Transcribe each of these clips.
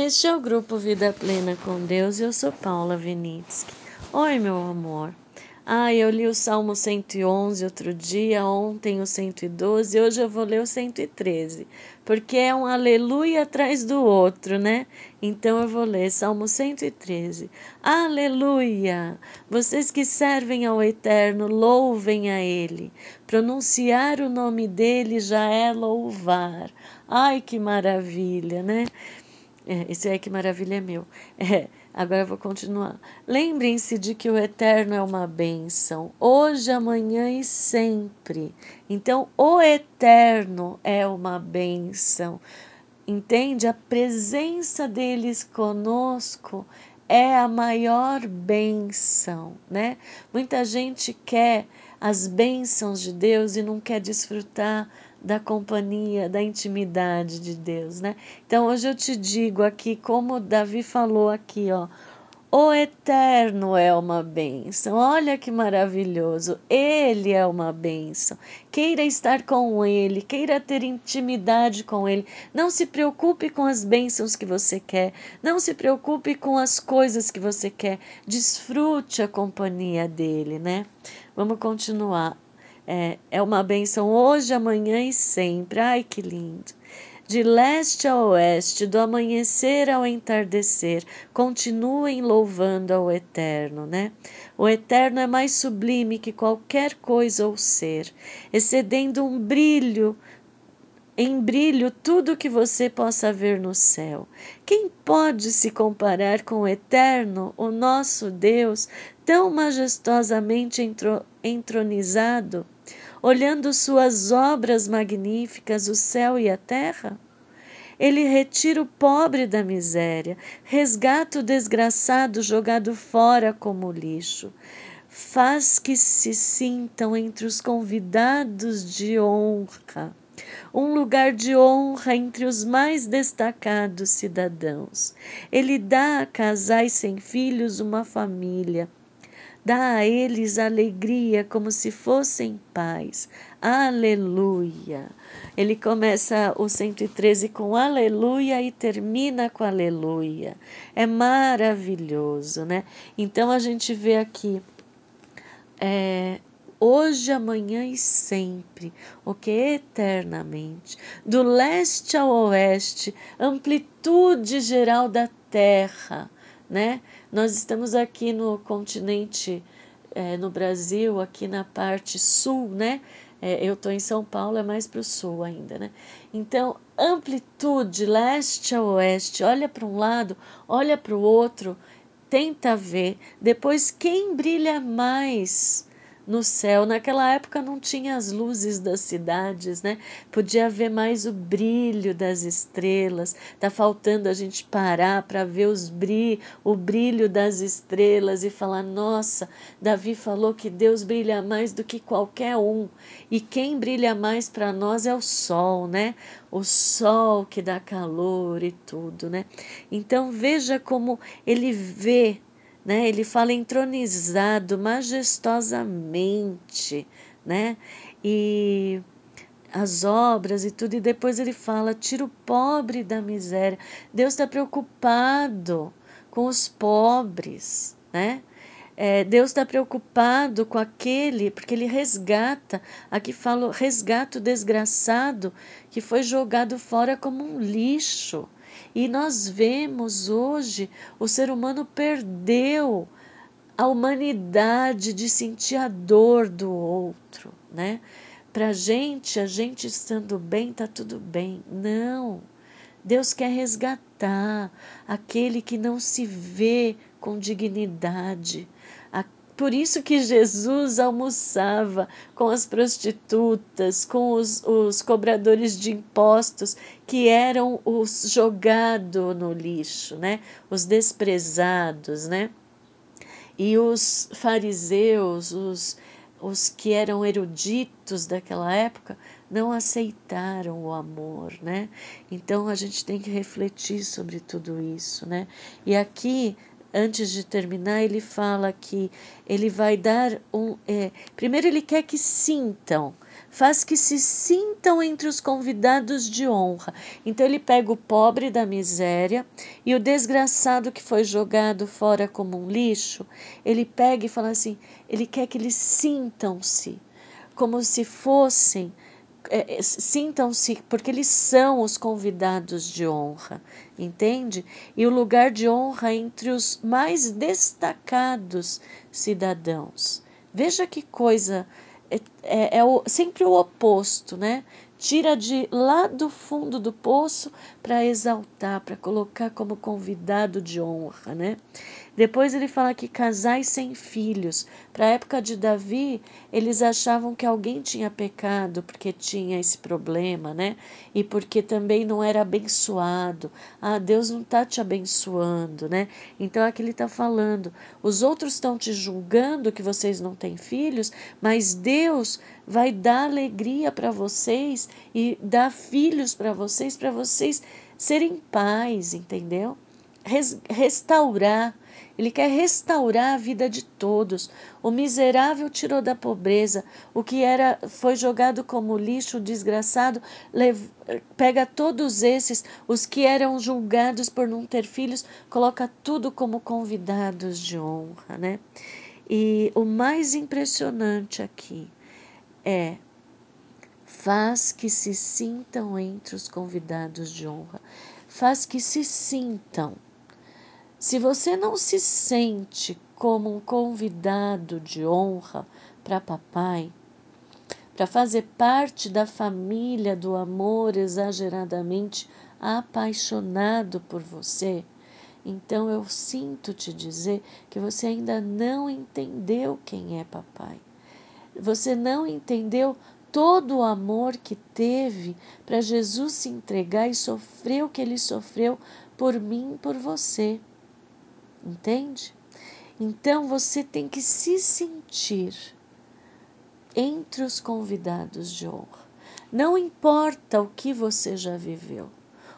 Este é o grupo Vida Plena com Deus e eu sou Paula Vinitsky. Oi, meu amor. Ah, eu li o Salmo 111 outro dia, ontem o 112, hoje eu vou ler o 113, porque é um aleluia atrás do outro, né? Então eu vou ler Salmo 113. Aleluia! Vocês que servem ao Eterno, louvem a Ele. Pronunciar o nome dele já é louvar. Ai, que maravilha, né? É, esse é que maravilha é meu. É, agora vou continuar. Lembrem-se de que o eterno é uma bênção, hoje, amanhã e sempre. Então, o eterno é uma bênção. Entende? A presença deles conosco é a maior bênção, né? Muita gente quer as bênçãos de Deus e não quer desfrutar da companhia, da intimidade de Deus, né? Então hoje eu te digo aqui, como Davi falou aqui, ó, o Eterno é uma bênção. Olha que maravilhoso. Ele é uma bênção. Queira estar com Ele, queira ter intimidade com Ele. Não se preocupe com as bênçãos que você quer. Não se preocupe com as coisas que você quer. Desfrute a companhia dele, né? Vamos continuar. É, é uma benção hoje, amanhã e sempre. Ai, que lindo! De leste a oeste, do amanhecer ao entardecer, continuem louvando ao Eterno, né? O Eterno é mais sublime que qualquer coisa ou ser, excedendo um brilho em brilho tudo que você possa ver no céu. Quem pode se comparar com o Eterno, o nosso Deus, tão majestosamente entronizado? olhando suas obras magníficas, o céu e a terra? Ele retira o pobre da miséria, resgata o desgraçado jogado fora como lixo, faz que se sintam entre os convidados de honra, um lugar de honra entre os mais destacados cidadãos. Ele dá a casais sem filhos uma família Dá a eles alegria como se fossem pais. Aleluia. Ele começa o 113 com aleluia e termina com aleluia. É maravilhoso, né? Então a gente vê aqui é, hoje, amanhã e sempre, o que eternamente, do leste ao oeste, amplitude geral da terra, né? Nós estamos aqui no continente, é, no Brasil, aqui na parte sul, né? É, eu estou em São Paulo, é mais para o sul ainda, né? Então, amplitude, leste a oeste, olha para um lado, olha para o outro, tenta ver. Depois, quem brilha mais? No céu. Naquela época não tinha as luzes das cidades, né? Podia ver mais o brilho das estrelas. Tá faltando a gente parar para ver os bri o brilho das estrelas e falar: "Nossa, Davi falou que Deus brilha mais do que qualquer um. E quem brilha mais para nós é o sol, né? O sol que dá calor e tudo, né? Então veja como ele vê né? Ele fala entronizado majestosamente, né? E as obras e tudo, e depois ele fala: tira o pobre da miséria. Deus está preocupado com os pobres, né? É, Deus está preocupado com aquele, porque ele resgata, aqui fala, resgata o desgraçado que foi jogado fora como um lixo. E nós vemos hoje o ser humano perdeu a humanidade de sentir a dor do outro, né? Pra gente, a gente estando bem, tá tudo bem. Não. Deus quer resgatar aquele que não se vê com dignidade, por isso que Jesus almoçava com as prostitutas, com os, os cobradores de impostos, que eram os jogados no lixo, né? os desprezados. Né? E os fariseus, os, os que eram eruditos daquela época, não aceitaram o amor, né? Então a gente tem que refletir sobre tudo isso, né? E aqui antes de terminar, ele fala que ele vai dar um. É, primeiro, ele quer que sintam, faz que se sintam entre os convidados de honra. Então ele pega o pobre da miséria e o desgraçado que foi jogado fora como um lixo, ele pega e fala assim: ele quer que eles sintam-se como se fossem é, é, sintam-se, porque eles são os convidados de honra, entende? E o lugar de honra entre os mais destacados cidadãos. Veja que coisa, é, é, é o, sempre o oposto, né? Tira de lá do fundo do poço para exaltar, para colocar como convidado de honra, né? Depois ele fala que casais sem filhos. Para a época de Davi, eles achavam que alguém tinha pecado porque tinha esse problema, né? E porque também não era abençoado. Ah, Deus não está te abençoando, né? Então aqui ele está falando: os outros estão te julgando que vocês não têm filhos, mas Deus vai dar alegria para vocês e dar filhos para vocês, para vocês serem pais, entendeu? Restaurar ele quer restaurar a vida de todos. O miserável tirou da pobreza, o que era foi jogado como lixo, o desgraçado pega todos esses, os que eram julgados por não ter filhos, coloca tudo como convidados de honra, né? E o mais impressionante aqui é faz que se sintam entre os convidados de honra, faz que se sintam se você não se sente como um convidado de honra para papai, para fazer parte da família do amor exageradamente apaixonado por você, então eu sinto te dizer que você ainda não entendeu quem é papai. Você não entendeu todo o amor que teve para Jesus se entregar e sofrer o que ele sofreu por mim e por você. Entende? Então você tem que se sentir entre os convidados de honra. Não importa o que você já viveu,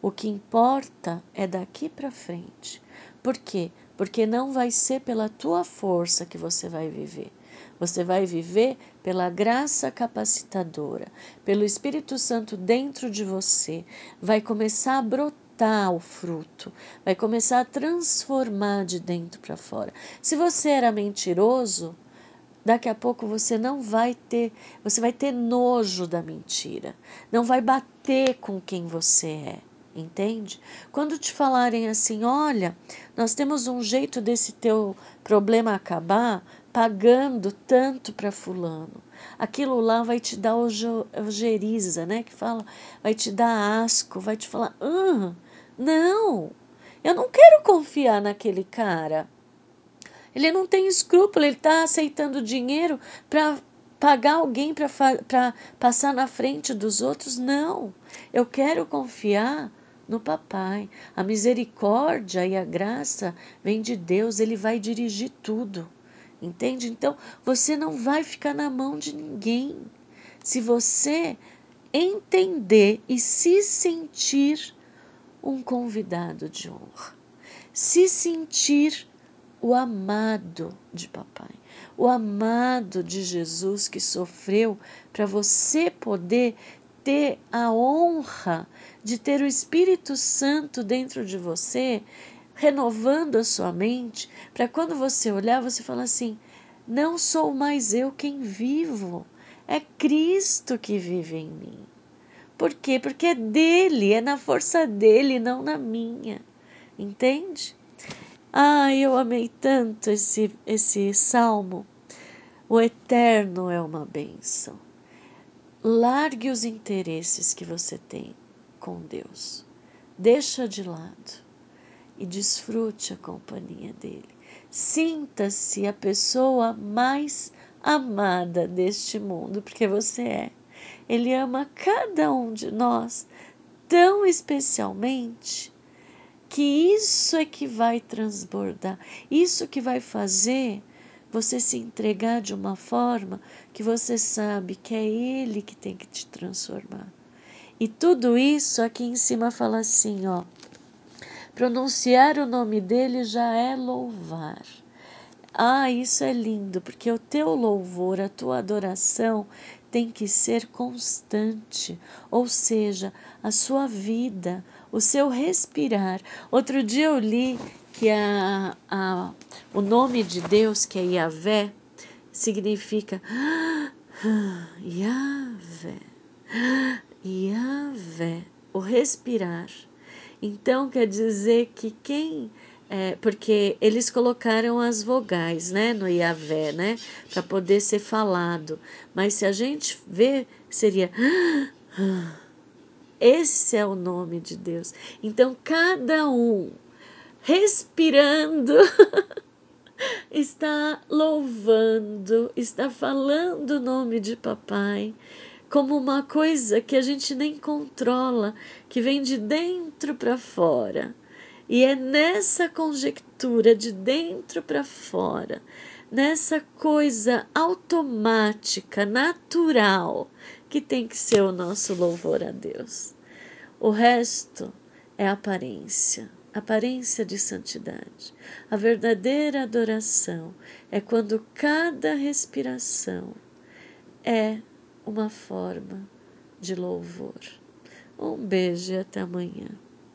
o que importa é daqui para frente. Por quê? Porque não vai ser pela tua força que você vai viver. Você vai viver pela graça capacitadora, pelo Espírito Santo dentro de você. Vai começar a brotar o fruto, vai começar a transformar de dentro para fora. Se você era mentiroso, daqui a pouco você não vai ter, você vai ter nojo da mentira, não vai bater com quem você é. Entende? Quando te falarem assim, olha, nós temos um jeito desse teu problema acabar pagando tanto para fulano aquilo lá vai te dar ojeriza, né? Que fala, vai te dar asco, vai te falar, ah, não, eu não quero confiar naquele cara. Ele não tem escrúpulo, ele está aceitando dinheiro para pagar alguém para passar na frente dos outros. Não, eu quero confiar no papai. A misericórdia e a graça vem de Deus, ele vai dirigir tudo. Entende? Então, você não vai ficar na mão de ninguém. Se você entender e se sentir um convidado de honra, se sentir o amado de papai, o amado de Jesus que sofreu para você poder ter a honra de ter o Espírito Santo dentro de você renovando a sua mente, para quando você olhar, você falar assim: não sou mais eu quem vivo, é Cristo que vive em mim. Por quê? Porque é dele, é na força dele, não na minha. Entende? Ah, eu amei tanto esse, esse salmo. O eterno é uma bênção. Largue os interesses que você tem com Deus. Deixa de lado e desfrute a companhia dele. Sinta-se a pessoa mais amada deste mundo, porque você é. Ele ama cada um de nós tão especialmente que isso é que vai transbordar, isso que vai fazer você se entregar de uma forma que você sabe que é Ele que tem que te transformar. E tudo isso aqui em cima fala assim, ó. Pronunciar o nome dele já é louvar. Ah, isso é lindo, porque o teu louvor, a tua adoração tem que ser constante, ou seja, a sua vida, o seu respirar. Outro dia eu li que a, a, o nome de Deus, que é Yahvé, significa Yahvé, Yahvé, o respirar. Então quer dizer que quem é, porque eles colocaram as vogais, né, no Yahvé, né, para poder ser falado. Mas se a gente vê, seria esse é o nome de Deus. Então cada um respirando está louvando, está falando o nome de papai como uma coisa que a gente nem controla, que vem de dentro para fora. E é nessa conjectura de dentro para fora, nessa coisa automática, natural, que tem que ser o nosso louvor a Deus. O resto é aparência aparência de santidade. A verdadeira adoração é quando cada respiração é uma forma de louvor. Um beijo e até amanhã.